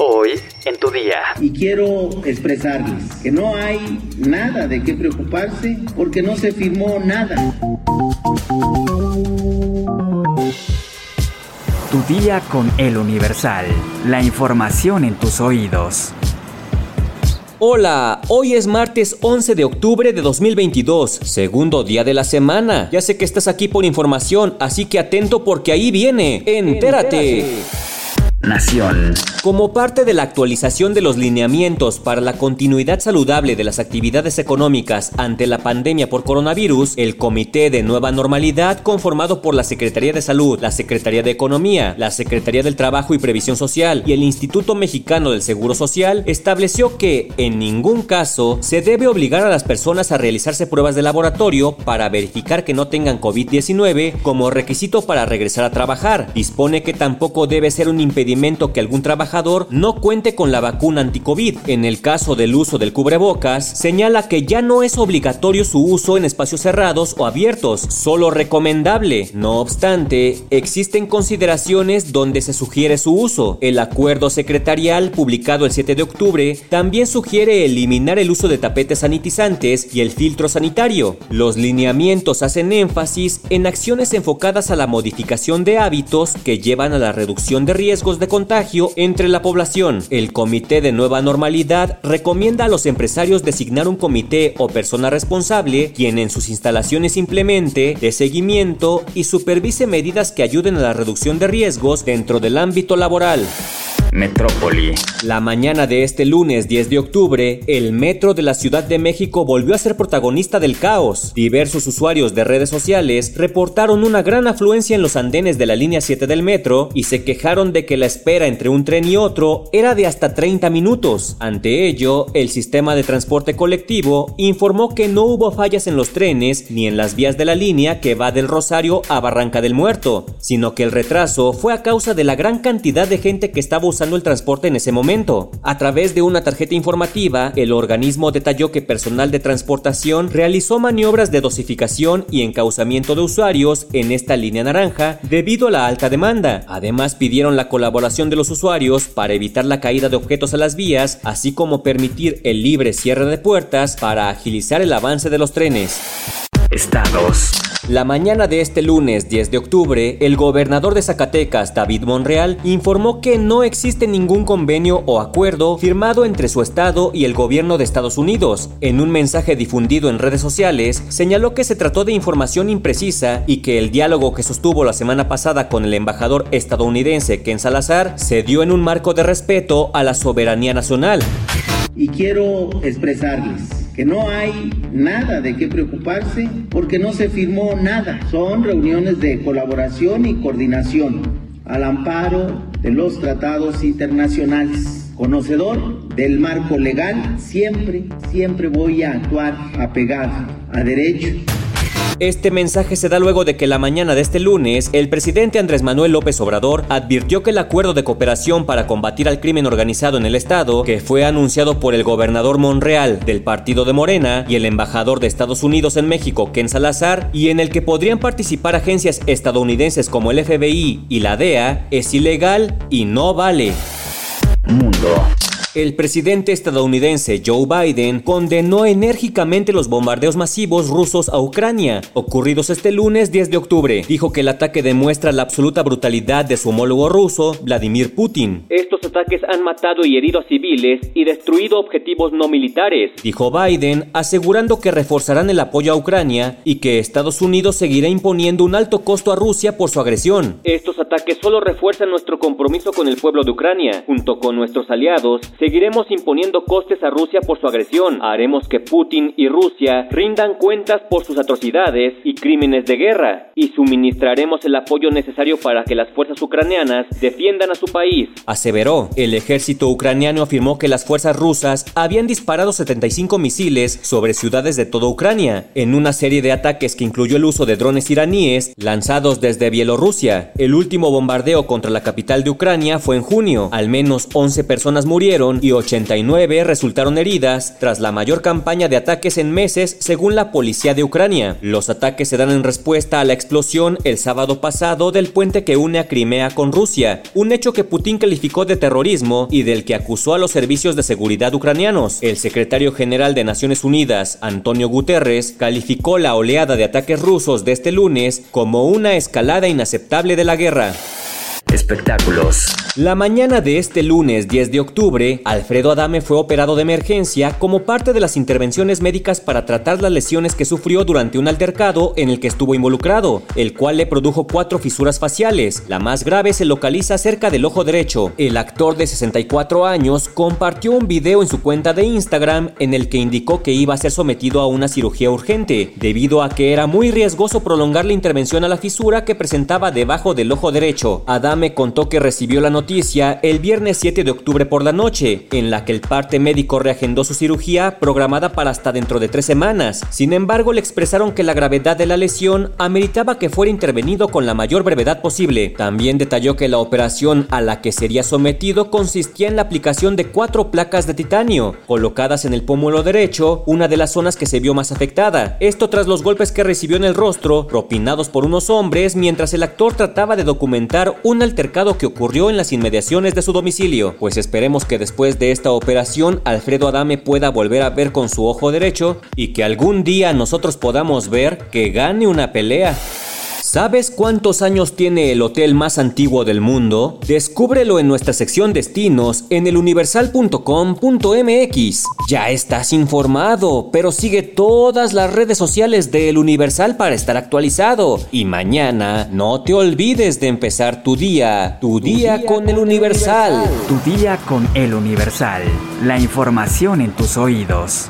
Hoy en tu día. Y quiero expresarles que no hay nada de qué preocuparse porque no se firmó nada. Tu día con el Universal. La información en tus oídos. Hola, hoy es martes 11 de octubre de 2022, segundo día de la semana. Ya sé que estás aquí por información, así que atento porque ahí viene. Entérate. Nación. Como parte de la actualización de los lineamientos para la continuidad saludable de las actividades económicas ante la pandemia por coronavirus, el Comité de Nueva Normalidad, conformado por la Secretaría de Salud, la Secretaría de Economía, la Secretaría del Trabajo y Previsión Social y el Instituto Mexicano del Seguro Social, estableció que, en ningún caso, se debe obligar a las personas a realizarse pruebas de laboratorio para verificar que no tengan COVID-19 como requisito para regresar a trabajar. Dispone que tampoco debe ser un impedimento que algún trabajador no cuente con la vacuna anticovid. En el caso del uso del cubrebocas, señala que ya no es obligatorio su uso en espacios cerrados o abiertos, solo recomendable. No obstante, existen consideraciones donde se sugiere su uso. El acuerdo secretarial publicado el 7 de octubre también sugiere eliminar el uso de tapetes sanitizantes y el filtro sanitario. Los lineamientos hacen énfasis en acciones enfocadas a la modificación de hábitos que llevan a la reducción de riesgos de contagio entre la población. El Comité de Nueva Normalidad recomienda a los empresarios designar un comité o persona responsable quien en sus instalaciones implemente, de seguimiento y supervise medidas que ayuden a la reducción de riesgos dentro del ámbito laboral. Metrópoli. La mañana de este lunes 10 de octubre, el metro de la Ciudad de México volvió a ser protagonista del caos. Diversos usuarios de redes sociales reportaron una gran afluencia en los andenes de la línea 7 del metro y se quejaron de que la espera entre un tren y otro era de hasta 30 minutos. Ante ello, el sistema de transporte colectivo informó que no hubo fallas en los trenes ni en las vías de la línea que va del Rosario a Barranca del Muerto, sino que el retraso fue a causa de la gran cantidad de gente que estaba usando el transporte en ese momento. A través de una tarjeta informativa, el organismo detalló que personal de transportación realizó maniobras de dosificación y encauzamiento de usuarios en esta línea naranja debido a la alta demanda. Además, pidieron la colaboración de los usuarios para evitar la caída de objetos a las vías, así como permitir el libre cierre de puertas para agilizar el avance de los trenes. Estados. La mañana de este lunes 10 de octubre, el gobernador de Zacatecas, David Monreal, informó que no existe ningún convenio o acuerdo firmado entre su estado y el gobierno de Estados Unidos. En un mensaje difundido en redes sociales, señaló que se trató de información imprecisa y que el diálogo que sostuvo la semana pasada con el embajador estadounidense Ken Salazar se dio en un marco de respeto a la soberanía nacional. Y quiero expresarles que no hay nada de qué preocuparse porque no se firmó nada. Son reuniones de colaboración y coordinación al amparo de los tratados internacionales. Conocedor del marco legal, siempre, siempre voy a actuar apegado a derecho este mensaje se da luego de que la mañana de este lunes, el presidente Andrés Manuel López Obrador advirtió que el acuerdo de cooperación para combatir al crimen organizado en el estado, que fue anunciado por el gobernador Monreal del partido de Morena y el embajador de Estados Unidos en México, Ken Salazar, y en el que podrían participar agencias estadounidenses como el FBI y la DEA, es ilegal y no vale. Mundo. El presidente estadounidense Joe Biden condenó enérgicamente los bombardeos masivos rusos a Ucrania, ocurridos este lunes 10 de octubre. Dijo que el ataque demuestra la absoluta brutalidad de su homólogo ruso, Vladimir Putin. Estos ataques han matado y herido a civiles y destruido objetivos no militares, dijo Biden, asegurando que reforzarán el apoyo a Ucrania y que Estados Unidos seguirá imponiendo un alto costo a Rusia por su agresión. Estos ataques solo refuerzan nuestro compromiso con el pueblo de Ucrania, junto con nuestros aliados, Seguiremos imponiendo costes a Rusia por su agresión. Haremos que Putin y Rusia rindan cuentas por sus atrocidades y crímenes de guerra. Y suministraremos el apoyo necesario para que las fuerzas ucranianas defiendan a su país. Aseveró. El ejército ucraniano afirmó que las fuerzas rusas habían disparado 75 misiles sobre ciudades de toda Ucrania, en una serie de ataques que incluyó el uso de drones iraníes lanzados desde Bielorrusia. El último bombardeo contra la capital de Ucrania fue en junio. Al menos 11 personas murieron y 89 resultaron heridas tras la mayor campaña de ataques en meses según la policía de Ucrania. Los ataques se dan en respuesta a la explosión el sábado pasado del puente que une a Crimea con Rusia, un hecho que Putin calificó de terrorismo y del que acusó a los servicios de seguridad ucranianos. El secretario general de Naciones Unidas, Antonio Guterres, calificó la oleada de ataques rusos de este lunes como una escalada inaceptable de la guerra. Yeah. Espectáculos. La mañana de este lunes 10 de octubre, Alfredo Adame fue operado de emergencia como parte de las intervenciones médicas para tratar las lesiones que sufrió durante un altercado en el que estuvo involucrado, el cual le produjo cuatro fisuras faciales. La más grave se localiza cerca del ojo derecho. El actor de 64 años compartió un video en su cuenta de Instagram en el que indicó que iba a ser sometido a una cirugía urgente, debido a que era muy riesgoso prolongar la intervención a la fisura que presentaba debajo del ojo derecho. Adame contó que recibió la noticia el viernes 7 de octubre por la noche, en la que el parte médico reagendó su cirugía programada para hasta dentro de tres semanas. Sin embargo, le expresaron que la gravedad de la lesión ameritaba que fuera intervenido con la mayor brevedad posible. También detalló que la operación a la que sería sometido consistía en la aplicación de cuatro placas de titanio, colocadas en el pómulo derecho, una de las zonas que se vio más afectada. Esto tras los golpes que recibió en el rostro, propinados por unos hombres, mientras el actor trataba de documentar un altercado que ocurrió en las inmediaciones de su domicilio, pues esperemos que después de esta operación Alfredo Adame pueda volver a ver con su ojo derecho y que algún día nosotros podamos ver que gane una pelea. ¿Sabes cuántos años tiene el hotel más antiguo del mundo? Descúbrelo en nuestra sección destinos en eluniversal.com.mx. Ya estás informado, pero sigue todas las redes sociales de El Universal para estar actualizado. Y mañana no te olvides de empezar tu día, tu, día, con El Universal. Tu día con El Universal. La información en tus oídos.